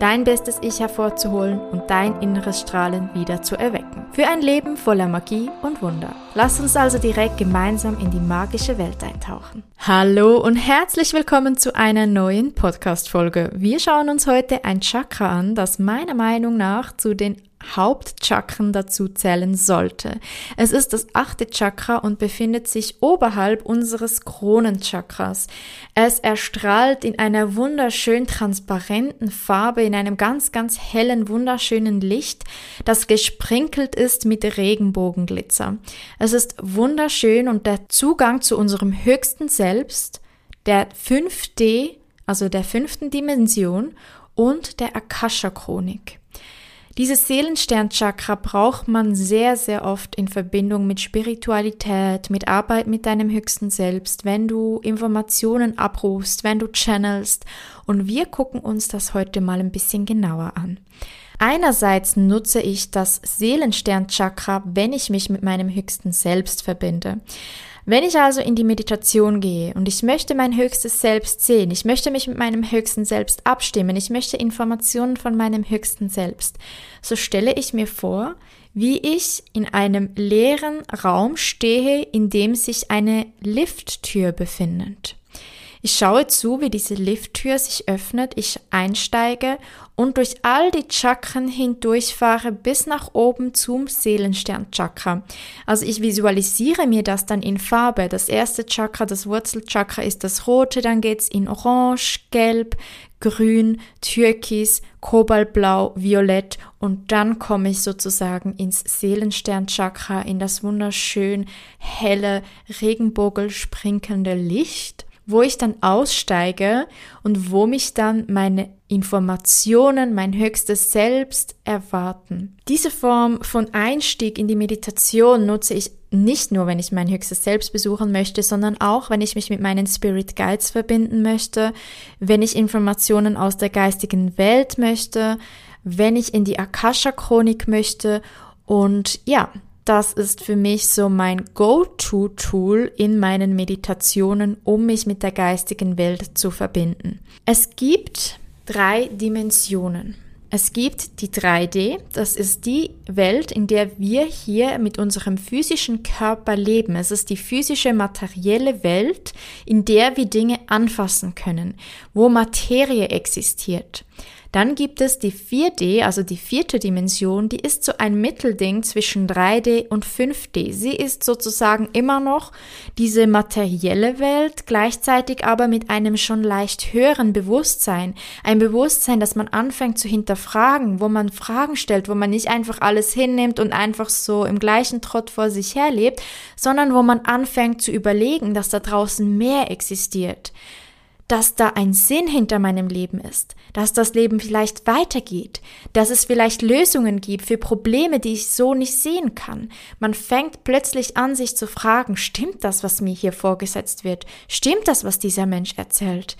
Dein bestes Ich hervorzuholen und dein inneres Strahlen wieder zu erwecken. Für ein Leben voller Magie und Wunder. Lass uns also direkt gemeinsam in die magische Welt eintauchen. Hallo und herzlich willkommen zu einer neuen Podcast-Folge. Wir schauen uns heute ein Chakra an, das meiner Meinung nach zu den Hauptchakren dazu zählen sollte. Es ist das achte Chakra und befindet sich oberhalb unseres Kronenchakras. Es erstrahlt in einer wunderschön transparenten Farbe, in einem ganz, ganz hellen, wunderschönen Licht, das gesprinkelt ist mit Regenbogenglitzer. Es ist wunderschön und der Zugang zu unserem höchsten Selbst, der 5D, also der fünften Dimension und der Akasha-Chronik. Dieses Seelensternchakra braucht man sehr, sehr oft in Verbindung mit Spiritualität, mit Arbeit mit deinem höchsten Selbst, wenn du Informationen abrufst, wenn du channelst. Und wir gucken uns das heute mal ein bisschen genauer an. Einerseits nutze ich das Seelensternchakra, wenn ich mich mit meinem höchsten Selbst verbinde. Wenn ich also in die Meditation gehe und ich möchte mein höchstes Selbst sehen, ich möchte mich mit meinem höchsten Selbst abstimmen, ich möchte Informationen von meinem höchsten Selbst, so stelle ich mir vor, wie ich in einem leeren Raum stehe, in dem sich eine Lifttür befindet. Ich schaue zu, wie diese Lifttür sich öffnet, ich einsteige und durch all die Chakren hindurchfahre bis nach oben zum Seelensternchakra. Also ich visualisiere mir das dann in Farbe. Das erste Chakra, das Wurzelchakra ist das rote, dann geht's in orange, gelb, grün, türkis, kobaltblau, violett und dann komme ich sozusagen ins Seelensternchakra, in das wunderschön helle, regenbogelsprinkelnde Licht wo ich dann aussteige und wo mich dann meine Informationen, mein höchstes Selbst erwarten. Diese Form von Einstieg in die Meditation nutze ich nicht nur, wenn ich mein höchstes Selbst besuchen möchte, sondern auch, wenn ich mich mit meinen Spirit Guides verbinden möchte, wenn ich Informationen aus der geistigen Welt möchte, wenn ich in die Akasha-Chronik möchte und ja, das ist für mich so mein Go-To-Tool in meinen Meditationen, um mich mit der geistigen Welt zu verbinden. Es gibt drei Dimensionen. Es gibt die 3D, das ist die Welt, in der wir hier mit unserem physischen Körper leben. Es ist die physische materielle Welt, in der wir Dinge anfassen können, wo Materie existiert. Dann gibt es die 4D, also die vierte Dimension, die ist so ein Mittelding zwischen 3D und 5D. Sie ist sozusagen immer noch diese materielle Welt, gleichzeitig aber mit einem schon leicht höheren Bewusstsein. Ein Bewusstsein, das man anfängt zu hinterfragen, wo man Fragen stellt, wo man nicht einfach alles hinnimmt und einfach so im gleichen Trott vor sich herlebt, sondern wo man anfängt zu überlegen, dass da draußen mehr existiert dass da ein Sinn hinter meinem Leben ist, dass das Leben vielleicht weitergeht, dass es vielleicht Lösungen gibt für Probleme, die ich so nicht sehen kann. Man fängt plötzlich an, sich zu fragen, stimmt das, was mir hier vorgesetzt wird? Stimmt das, was dieser Mensch erzählt?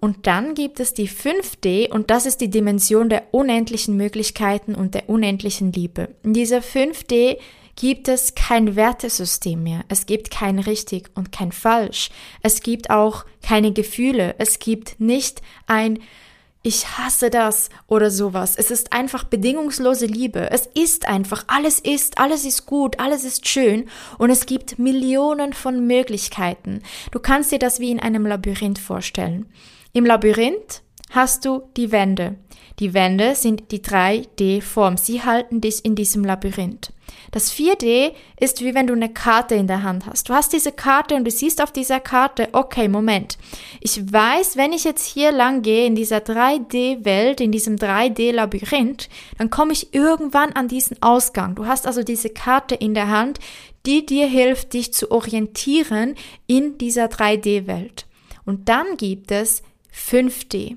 Und dann gibt es die 5D und das ist die Dimension der unendlichen Möglichkeiten und der unendlichen Liebe. In dieser 5D gibt es kein Wertesystem mehr. Es gibt kein richtig und kein falsch. Es gibt auch keine Gefühle. Es gibt nicht ein ich hasse das oder sowas. Es ist einfach bedingungslose Liebe. Es ist einfach, alles ist, alles ist gut, alles ist schön und es gibt Millionen von Möglichkeiten. Du kannst dir das wie in einem Labyrinth vorstellen. Im Labyrinth hast du die Wände. Die Wände sind die 3D-Form. Sie halten dich in diesem Labyrinth. Das 4D ist wie wenn du eine Karte in der Hand hast. Du hast diese Karte und du siehst auf dieser Karte, okay, Moment. Ich weiß, wenn ich jetzt hier lang gehe in dieser 3D-Welt, in diesem 3D-Labyrinth, dann komme ich irgendwann an diesen Ausgang. Du hast also diese Karte in der Hand, die dir hilft, dich zu orientieren in dieser 3D-Welt. Und dann gibt es 5D.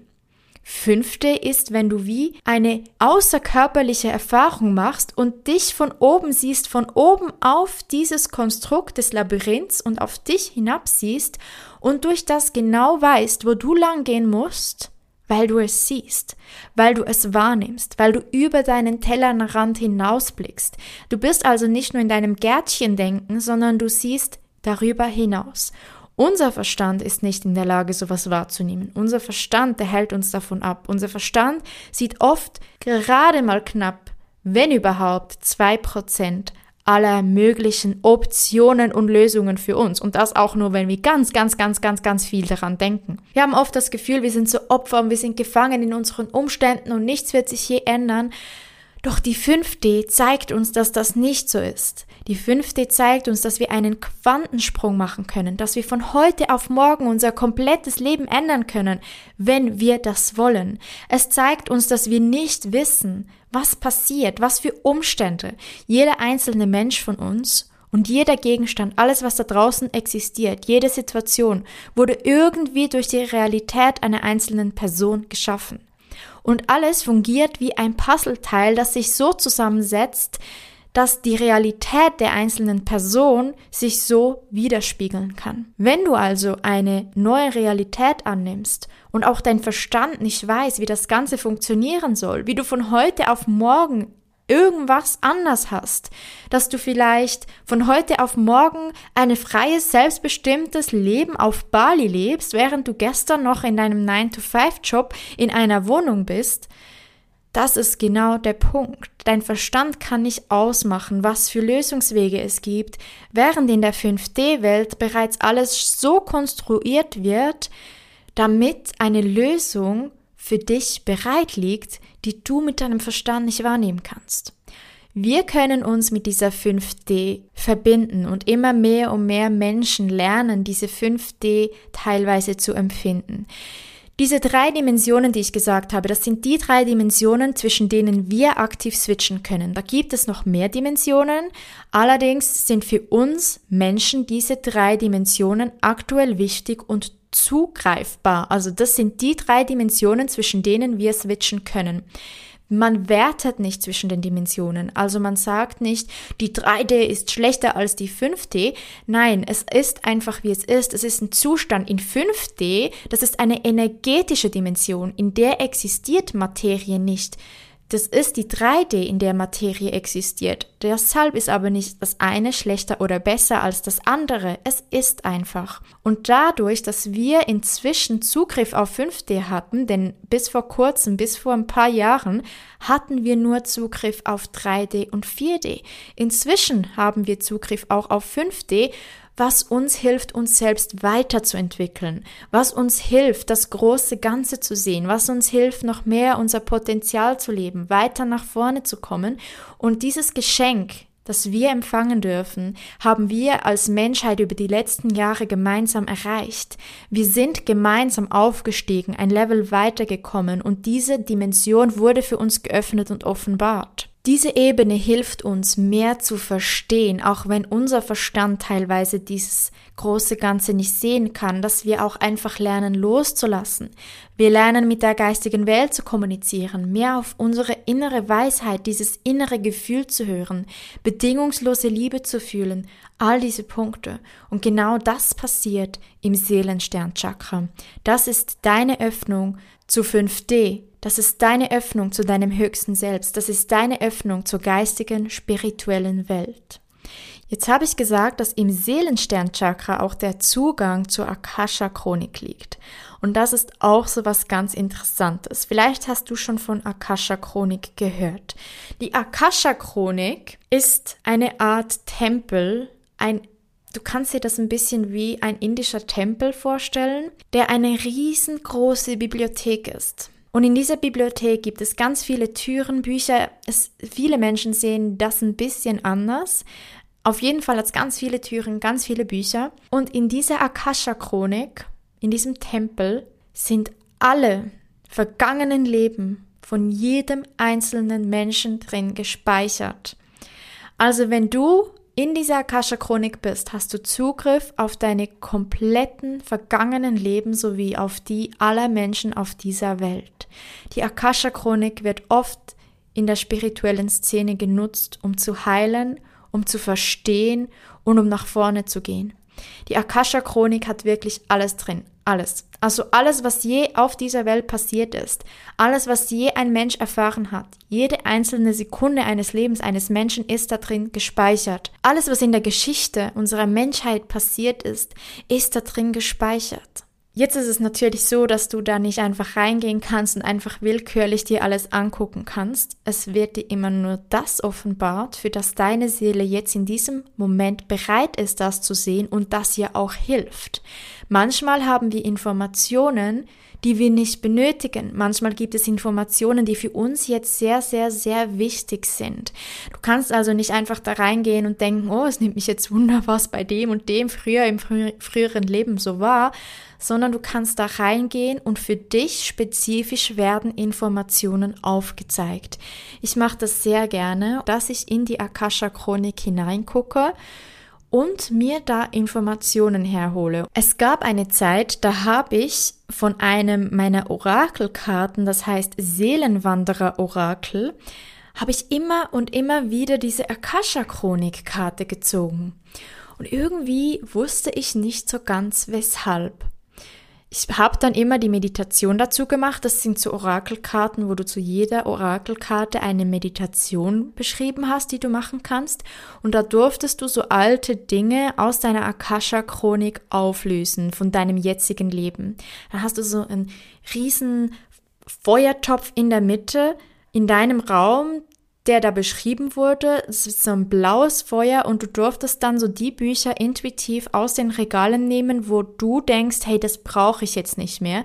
Fünfte ist, wenn du wie eine außerkörperliche Erfahrung machst und dich von oben siehst, von oben auf dieses Konstrukt des Labyrinths und auf dich hinabsiehst und durch das genau weißt, wo du lang gehen musst, weil du es siehst, weil du es wahrnimmst, weil du über deinen Tellerrand hinausblickst. Du bist also nicht nur in deinem Gärtchen denken, sondern du siehst darüber hinaus. Unser Verstand ist nicht in der Lage, sowas wahrzunehmen. Unser Verstand, der hält uns davon ab. Unser Verstand sieht oft gerade mal knapp, wenn überhaupt, zwei Prozent aller möglichen Optionen und Lösungen für uns. Und das auch nur, wenn wir ganz, ganz, ganz, ganz, ganz viel daran denken. Wir haben oft das Gefühl, wir sind so Opfer und wir sind gefangen in unseren Umständen und nichts wird sich je ändern. Doch die 5D zeigt uns, dass das nicht so ist. Die 5D zeigt uns, dass wir einen Quantensprung machen können, dass wir von heute auf morgen unser komplettes Leben ändern können, wenn wir das wollen. Es zeigt uns, dass wir nicht wissen, was passiert, was für Umstände jeder einzelne Mensch von uns und jeder Gegenstand, alles, was da draußen existiert, jede Situation, wurde irgendwie durch die Realität einer einzelnen Person geschaffen. Und alles fungiert wie ein Puzzleteil, das sich so zusammensetzt, dass die Realität der einzelnen Person sich so widerspiegeln kann. Wenn du also eine neue Realität annimmst und auch dein Verstand nicht weiß, wie das Ganze funktionieren soll, wie du von heute auf morgen irgendwas anders hast, dass du vielleicht von heute auf morgen ein freies, selbstbestimmtes Leben auf Bali lebst, während du gestern noch in deinem 9-to-5-Job in einer Wohnung bist, das ist genau der Punkt. Dein Verstand kann nicht ausmachen, was für Lösungswege es gibt, während in der 5D-Welt bereits alles so konstruiert wird, damit eine Lösung für dich bereit liegt, die du mit deinem Verstand nicht wahrnehmen kannst. Wir können uns mit dieser 5D verbinden und immer mehr und mehr Menschen lernen, diese 5D teilweise zu empfinden. Diese drei Dimensionen, die ich gesagt habe, das sind die drei Dimensionen, zwischen denen wir aktiv switchen können. Da gibt es noch mehr Dimensionen. Allerdings sind für uns Menschen diese drei Dimensionen aktuell wichtig und zugreifbar. Also das sind die drei Dimensionen, zwischen denen wir switchen können. Man wertet nicht zwischen den Dimensionen. Also man sagt nicht, die 3D ist schlechter als die 5D. Nein, es ist einfach wie es ist. Es ist ein Zustand in 5D. Das ist eine energetische Dimension. In der existiert Materie nicht. Das ist die 3D, in der Materie existiert. Deshalb ist aber nicht das eine schlechter oder besser als das andere. Es ist einfach. Und dadurch, dass wir inzwischen Zugriff auf 5D hatten, denn bis vor kurzem, bis vor ein paar Jahren, hatten wir nur Zugriff auf 3D und 4D. Inzwischen haben wir Zugriff auch auf 5D was uns hilft, uns selbst weiterzuentwickeln, was uns hilft, das große Ganze zu sehen, was uns hilft, noch mehr unser Potenzial zu leben, weiter nach vorne zu kommen. Und dieses Geschenk, das wir empfangen dürfen, haben wir als Menschheit über die letzten Jahre gemeinsam erreicht. Wir sind gemeinsam aufgestiegen, ein Level weitergekommen und diese Dimension wurde für uns geöffnet und offenbart. Diese Ebene hilft uns mehr zu verstehen, auch wenn unser Verstand teilweise dieses große Ganze nicht sehen kann, dass wir auch einfach lernen loszulassen. Wir lernen mit der geistigen Welt zu kommunizieren, mehr auf unsere innere Weisheit, dieses innere Gefühl zu hören, bedingungslose Liebe zu fühlen, all diese Punkte. Und genau das passiert im Seelensternchakra. Das ist deine Öffnung zu 5D, das ist deine Öffnung zu deinem höchsten Selbst. Das ist deine Öffnung zur geistigen, spirituellen Welt. Jetzt habe ich gesagt, dass im Seelensternchakra auch der Zugang zur Akasha-Chronik liegt. Und das ist auch so was ganz Interessantes. Vielleicht hast du schon von Akasha-Chronik gehört. Die Akasha-Chronik ist eine Art Tempel, ein Du kannst dir das ein bisschen wie ein indischer Tempel vorstellen, der eine riesengroße Bibliothek ist. Und in dieser Bibliothek gibt es ganz viele Türen, Bücher. Es, viele Menschen sehen das ein bisschen anders. Auf jeden Fall hat es ganz viele Türen, ganz viele Bücher. Und in dieser Akasha-Chronik, in diesem Tempel, sind alle vergangenen Leben von jedem einzelnen Menschen drin gespeichert. Also wenn du in dieser Akasha-Chronik bist, hast du Zugriff auf deine kompletten vergangenen Leben sowie auf die aller Menschen auf dieser Welt. Die Akasha-Chronik wird oft in der spirituellen Szene genutzt, um zu heilen, um zu verstehen und um nach vorne zu gehen. Die Akasha-Chronik hat wirklich alles drin. Alles. Also alles, was je auf dieser Welt passiert ist. Alles, was je ein Mensch erfahren hat. Jede einzelne Sekunde eines Lebens eines Menschen ist da drin gespeichert. Alles, was in der Geschichte unserer Menschheit passiert ist, ist da drin gespeichert. Jetzt ist es natürlich so, dass du da nicht einfach reingehen kannst und einfach willkürlich dir alles angucken kannst. Es wird dir immer nur das offenbart, für das deine Seele jetzt in diesem Moment bereit ist, das zu sehen und das ihr auch hilft. Manchmal haben wir Informationen, die wir nicht benötigen. Manchmal gibt es Informationen, die für uns jetzt sehr, sehr, sehr wichtig sind. Du kannst also nicht einfach da reingehen und denken, oh, es nimmt mich jetzt Wunder, was bei dem und dem früher im frü früheren Leben so war, sondern du kannst da reingehen und für dich spezifisch werden Informationen aufgezeigt. Ich mache das sehr gerne, dass ich in die Akasha Chronik hineingucke und mir da Informationen herhole. Es gab eine Zeit, da habe ich von einem meiner Orakelkarten, das heißt Seelenwanderer Orakel, habe ich immer und immer wieder diese Akasha Chronik Karte gezogen. Und irgendwie wusste ich nicht so ganz weshalb. Ich habe dann immer die Meditation dazu gemacht. Das sind so Orakelkarten, wo du zu jeder Orakelkarte eine Meditation beschrieben hast, die du machen kannst. Und da durftest du so alte Dinge aus deiner Akasha-Chronik auflösen von deinem jetzigen Leben. Da hast du so einen riesen Feuertopf in der Mitte in deinem Raum, der da beschrieben wurde. Es ist so ein blaues Feuer und du durftest dann so die Bücher intuitiv aus den Regalen nehmen, wo du denkst, hey, das brauche ich jetzt nicht mehr.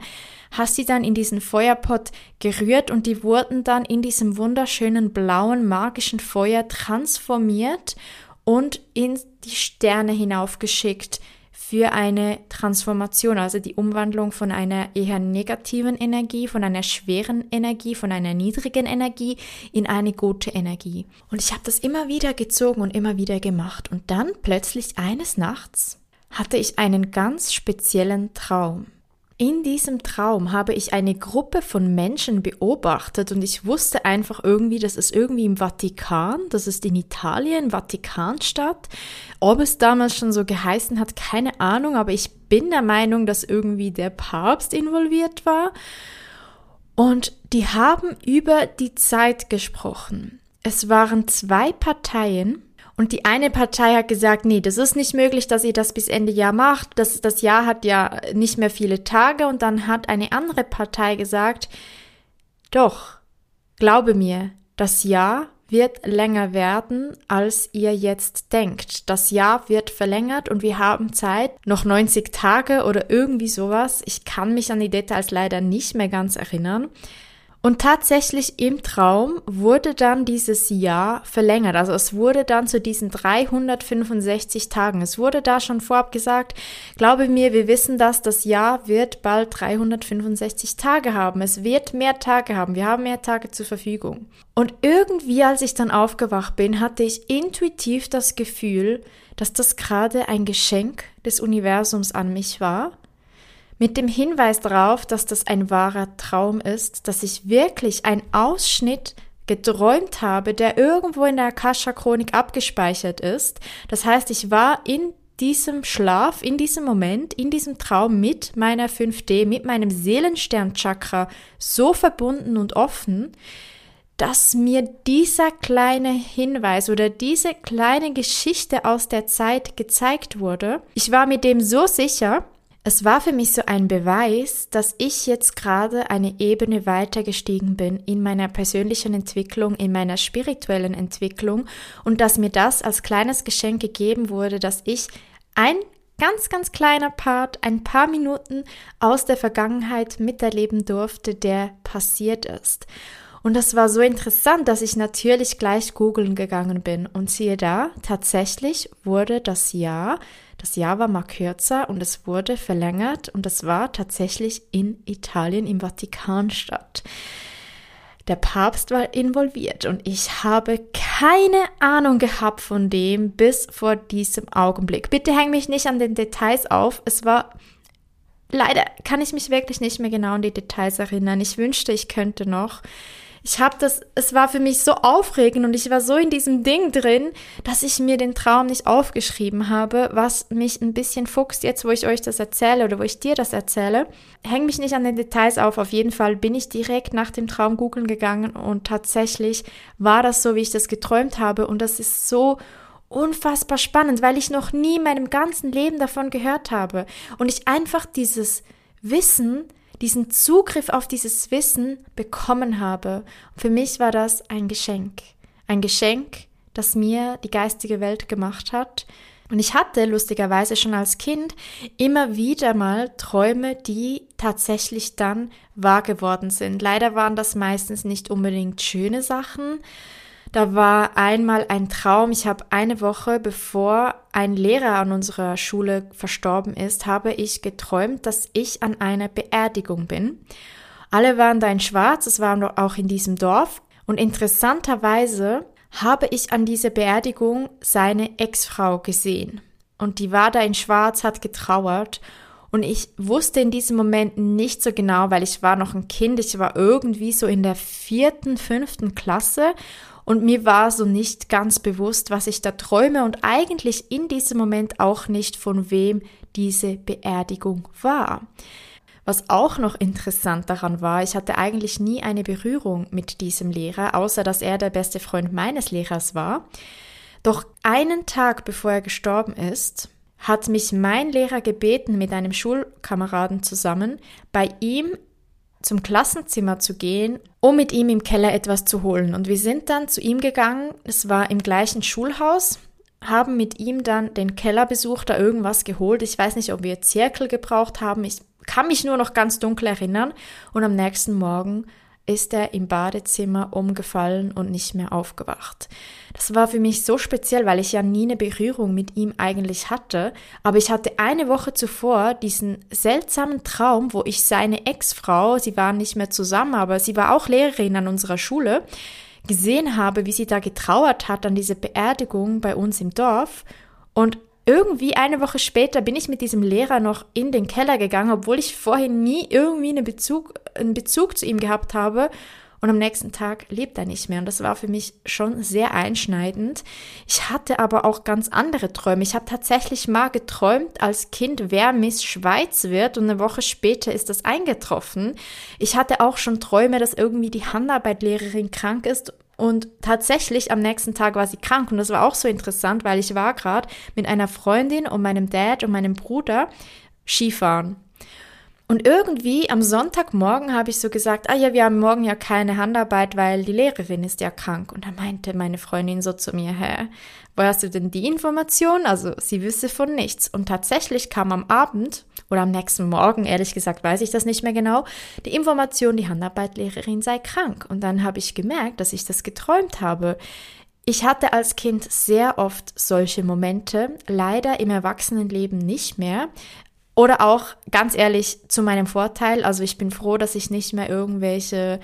Hast sie dann in diesen Feuerpott gerührt und die wurden dann in diesem wunderschönen blauen magischen Feuer transformiert und in die Sterne hinaufgeschickt für eine Transformation, also die Umwandlung von einer eher negativen Energie, von einer schweren Energie, von einer niedrigen Energie in eine gute Energie. Und ich habe das immer wieder gezogen und immer wieder gemacht. Und dann plötzlich eines Nachts hatte ich einen ganz speziellen Traum. In diesem Traum habe ich eine Gruppe von Menschen beobachtet und ich wusste einfach irgendwie, das ist irgendwie im Vatikan, das ist in Italien, Vatikanstadt. Ob es damals schon so geheißen hat, keine Ahnung, aber ich bin der Meinung, dass irgendwie der Papst involviert war. Und die haben über die Zeit gesprochen. Es waren zwei Parteien, und die eine Partei hat gesagt, nee, das ist nicht möglich, dass ihr das bis Ende Jahr macht. Das, das Jahr hat ja nicht mehr viele Tage. Und dann hat eine andere Partei gesagt, doch, glaube mir, das Jahr wird länger werden, als ihr jetzt denkt. Das Jahr wird verlängert und wir haben Zeit, noch 90 Tage oder irgendwie sowas. Ich kann mich an die Details leider nicht mehr ganz erinnern. Und tatsächlich im Traum wurde dann dieses Jahr verlängert. Also es wurde dann zu diesen 365 Tagen. Es wurde da schon vorab gesagt, glaube mir, wir wissen das, das Jahr wird bald 365 Tage haben. Es wird mehr Tage haben. Wir haben mehr Tage zur Verfügung. Und irgendwie, als ich dann aufgewacht bin, hatte ich intuitiv das Gefühl, dass das gerade ein Geschenk des Universums an mich war mit dem Hinweis darauf, dass das ein wahrer Traum ist, dass ich wirklich einen Ausschnitt geträumt habe, der irgendwo in der Akasha-Chronik abgespeichert ist. Das heißt, ich war in diesem Schlaf, in diesem Moment, in diesem Traum mit meiner 5D, mit meinem Seelensternchakra so verbunden und offen, dass mir dieser kleine Hinweis oder diese kleine Geschichte aus der Zeit gezeigt wurde. Ich war mit dem so sicher, es war für mich so ein Beweis, dass ich jetzt gerade eine Ebene weiter gestiegen bin in meiner persönlichen Entwicklung, in meiner spirituellen Entwicklung und dass mir das als kleines Geschenk gegeben wurde, dass ich ein ganz, ganz kleiner Part, ein paar Minuten aus der Vergangenheit miterleben durfte, der passiert ist. Und das war so interessant, dass ich natürlich gleich googeln gegangen bin und siehe da, tatsächlich wurde das Jahr das Jahr war mal kürzer und es wurde verlängert und es war tatsächlich in Italien im Vatikanstadt. Der Papst war involviert und ich habe keine Ahnung gehabt von dem bis vor diesem Augenblick. Bitte häng mich nicht an den Details auf. Es war leider kann ich mich wirklich nicht mehr genau an die Details erinnern. Ich wünschte, ich könnte noch ich habe das, es war für mich so aufregend und ich war so in diesem Ding drin, dass ich mir den Traum nicht aufgeschrieben habe, was mich ein bisschen fuchst jetzt, wo ich euch das erzähle oder wo ich dir das erzähle. Häng mich nicht an den Details auf. Auf jeden Fall bin ich direkt nach dem Traum googeln gegangen und tatsächlich war das so, wie ich das geträumt habe und das ist so unfassbar spannend, weil ich noch nie in meinem ganzen Leben davon gehört habe und ich einfach dieses Wissen diesen Zugriff auf dieses Wissen bekommen habe. Für mich war das ein Geschenk. Ein Geschenk, das mir die geistige Welt gemacht hat. Und ich hatte lustigerweise schon als Kind immer wieder mal Träume, die tatsächlich dann wahr geworden sind. Leider waren das meistens nicht unbedingt schöne Sachen, da war einmal ein Traum. Ich habe eine Woche bevor ein Lehrer an unserer Schule verstorben ist, habe ich geträumt, dass ich an einer Beerdigung bin. Alle waren da in Schwarz, es waren auch in diesem Dorf. Und interessanterweise habe ich an dieser Beerdigung seine Ex-Frau gesehen. Und die war da in Schwarz, hat getrauert. Und ich wusste in diesem Moment nicht so genau, weil ich war noch ein Kind. Ich war irgendwie so in der vierten, fünften Klasse und mir war so nicht ganz bewusst, was ich da träume und eigentlich in diesem Moment auch nicht, von wem diese Beerdigung war. Was auch noch interessant daran war, ich hatte eigentlich nie eine Berührung mit diesem Lehrer, außer dass er der beste Freund meines Lehrers war. Doch einen Tag bevor er gestorben ist, hat mich mein Lehrer gebeten, mit einem Schulkameraden zusammen bei ihm zum Klassenzimmer zu gehen, um mit ihm im Keller etwas zu holen. Und wir sind dann zu ihm gegangen, es war im gleichen Schulhaus, haben mit ihm dann den Keller besucht, da irgendwas geholt. Ich weiß nicht, ob wir Zirkel gebraucht haben. Ich kann mich nur noch ganz dunkel erinnern. Und am nächsten Morgen ist er im Badezimmer umgefallen und nicht mehr aufgewacht. Das war für mich so speziell, weil ich ja nie eine Berührung mit ihm eigentlich hatte, aber ich hatte eine Woche zuvor diesen seltsamen Traum, wo ich seine Ex-Frau, sie waren nicht mehr zusammen, aber sie war auch Lehrerin an unserer Schule, gesehen habe, wie sie da getrauert hat an diese Beerdigung bei uns im Dorf und irgendwie eine Woche später bin ich mit diesem Lehrer noch in den Keller gegangen, obwohl ich vorhin nie irgendwie einen Bezug, einen Bezug zu ihm gehabt habe. Und am nächsten Tag lebt er nicht mehr. Und das war für mich schon sehr einschneidend. Ich hatte aber auch ganz andere Träume. Ich habe tatsächlich mal geträumt als Kind, wer Miss Schweiz wird. Und eine Woche später ist das eingetroffen. Ich hatte auch schon Träume, dass irgendwie die Handarbeitlehrerin krank ist und tatsächlich am nächsten Tag war sie krank und das war auch so interessant, weil ich war gerade mit einer Freundin und meinem Dad und meinem Bruder Skifahren. Und irgendwie am Sonntagmorgen habe ich so gesagt, ah ja, wir haben morgen ja keine Handarbeit, weil die Lehrerin ist ja krank. Und da meinte meine Freundin so zu mir, hä, woher hast du denn die Information? Also sie wüsste von nichts. Und tatsächlich kam am Abend oder am nächsten Morgen, ehrlich gesagt weiß ich das nicht mehr genau, die Information, die Handarbeitlehrerin sei krank. Und dann habe ich gemerkt, dass ich das geträumt habe. Ich hatte als Kind sehr oft solche Momente, leider im Erwachsenenleben nicht mehr, oder auch ganz ehrlich zu meinem Vorteil. Also ich bin froh, dass ich nicht mehr irgendwelche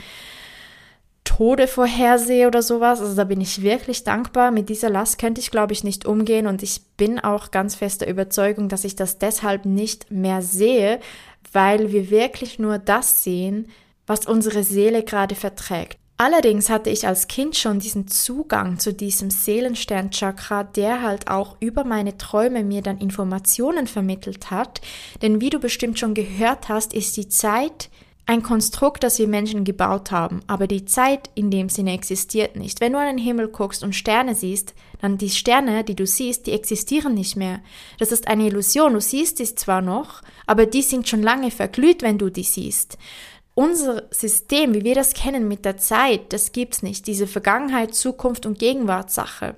Tode vorhersehe oder sowas. Also da bin ich wirklich dankbar. Mit dieser Last könnte ich, glaube ich, nicht umgehen. Und ich bin auch ganz fester Überzeugung, dass ich das deshalb nicht mehr sehe, weil wir wirklich nur das sehen, was unsere Seele gerade verträgt. Allerdings hatte ich als Kind schon diesen Zugang zu diesem Seelensternchakra, der halt auch über meine Träume mir dann Informationen vermittelt hat. Denn wie du bestimmt schon gehört hast, ist die Zeit ein Konstrukt, das wir Menschen gebaut haben, aber die Zeit in dem Sinne existiert nicht. Wenn du an den Himmel guckst und Sterne siehst, dann die Sterne, die du siehst, die existieren nicht mehr. Das ist eine Illusion. Du siehst sie zwar noch, aber die sind schon lange verglüht, wenn du die siehst unser System, wie wir das kennen mit der Zeit, das gibt's nicht. Diese Vergangenheit, Zukunft und Gegenwartssache.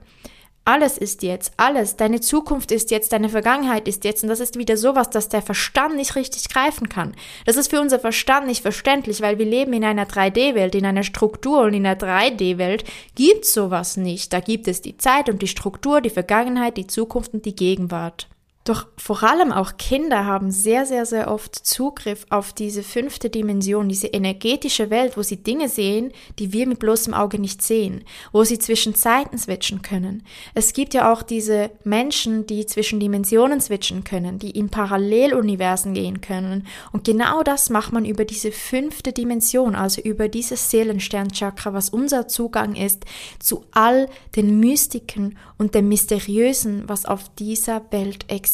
Alles ist jetzt, alles. Deine Zukunft ist jetzt, deine Vergangenheit ist jetzt. Und das ist wieder sowas, dass der Verstand nicht richtig greifen kann. Das ist für unser Verstand nicht verständlich, weil wir leben in einer 3D-Welt, in einer Struktur und in einer 3D-Welt gibt's sowas nicht. Da gibt es die Zeit und die Struktur, die Vergangenheit, die Zukunft und die Gegenwart. Doch vor allem auch Kinder haben sehr, sehr, sehr oft Zugriff auf diese fünfte Dimension, diese energetische Welt, wo sie Dinge sehen, die wir mit bloßem Auge nicht sehen, wo sie zwischen Zeiten switchen können. Es gibt ja auch diese Menschen, die zwischen Dimensionen switchen können, die in Paralleluniversen gehen können. Und genau das macht man über diese fünfte Dimension, also über dieses Seelensternchakra, was unser Zugang ist zu all den Mystiken und dem Mysteriösen, was auf dieser Welt existiert